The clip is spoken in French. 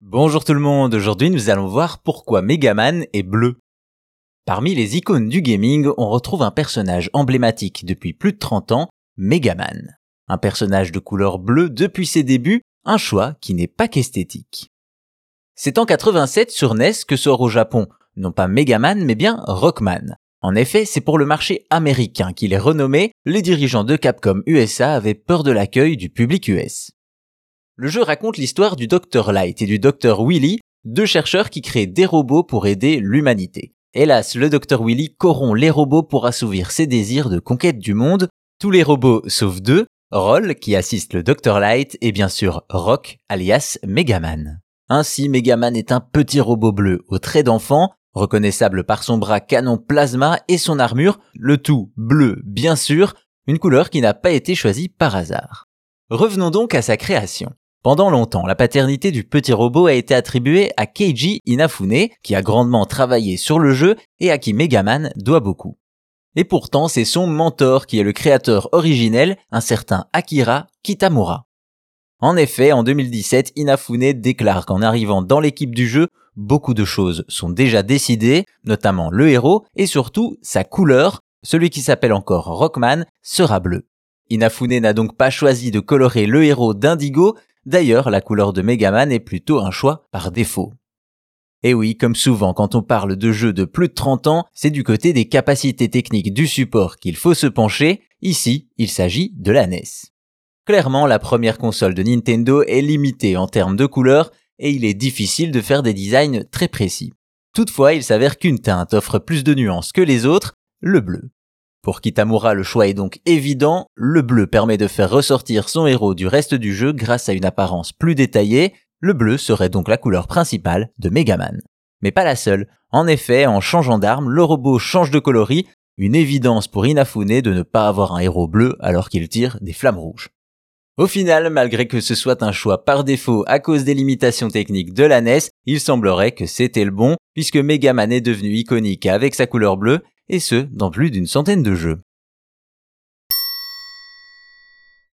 Bonjour tout le monde, aujourd'hui nous allons voir pourquoi Megaman est bleu. Parmi les icônes du gaming, on retrouve un personnage emblématique depuis plus de 30 ans, Megaman. Un personnage de couleur bleue depuis ses débuts, un choix qui n'est pas qu'esthétique. C'est en 87 sur NES que sort au Japon, non pas Megaman mais bien Rockman. En effet, c'est pour le marché américain qu'il est renommé, les dirigeants de Capcom USA avaient peur de l'accueil du public US. Le jeu raconte l'histoire du Dr Light et du Dr Willy, deux chercheurs qui créent des robots pour aider l'humanité. Hélas, le Dr Willy corrompt les robots pour assouvir ses désirs de conquête du monde. Tous les robots sauf deux, Roll qui assiste le Dr Light et bien sûr Rock alias Megaman. Ainsi, Megaman est un petit robot bleu aux traits d'enfant, reconnaissable par son bras canon plasma et son armure, le tout bleu bien sûr, une couleur qui n'a pas été choisie par hasard. Revenons donc à sa création. Pendant longtemps, la paternité du petit robot a été attribuée à Keiji Inafune, qui a grandement travaillé sur le jeu et à qui Megaman doit beaucoup. Et pourtant, c'est son mentor qui est le créateur originel, un certain Akira Kitamura. En effet, en 2017, Inafune déclare qu'en arrivant dans l'équipe du jeu, beaucoup de choses sont déjà décidées, notamment le héros et surtout sa couleur, celui qui s'appelle encore Rockman sera bleu. Inafune n'a donc pas choisi de colorer le héros d'indigo, D'ailleurs, la couleur de Megaman est plutôt un choix par défaut. Et oui, comme souvent quand on parle de jeux de plus de 30 ans, c'est du côté des capacités techniques du support qu'il faut se pencher. Ici, il s'agit de la NES. Clairement, la première console de Nintendo est limitée en termes de couleurs et il est difficile de faire des designs très précis. Toutefois, il s'avère qu'une teinte offre plus de nuances que les autres, le bleu. Pour Kitamura, le choix est donc évident, le bleu permet de faire ressortir son héros du reste du jeu grâce à une apparence plus détaillée, le bleu serait donc la couleur principale de Megaman. Mais pas la seule, en effet, en changeant d'arme, le robot change de coloris, une évidence pour Inafune de ne pas avoir un héros bleu alors qu'il tire des flammes rouges. Au final, malgré que ce soit un choix par défaut à cause des limitations techniques de la NES, il semblerait que c'était le bon, puisque Megaman est devenu iconique avec sa couleur bleue et ce, dans plus d'une centaine de jeux.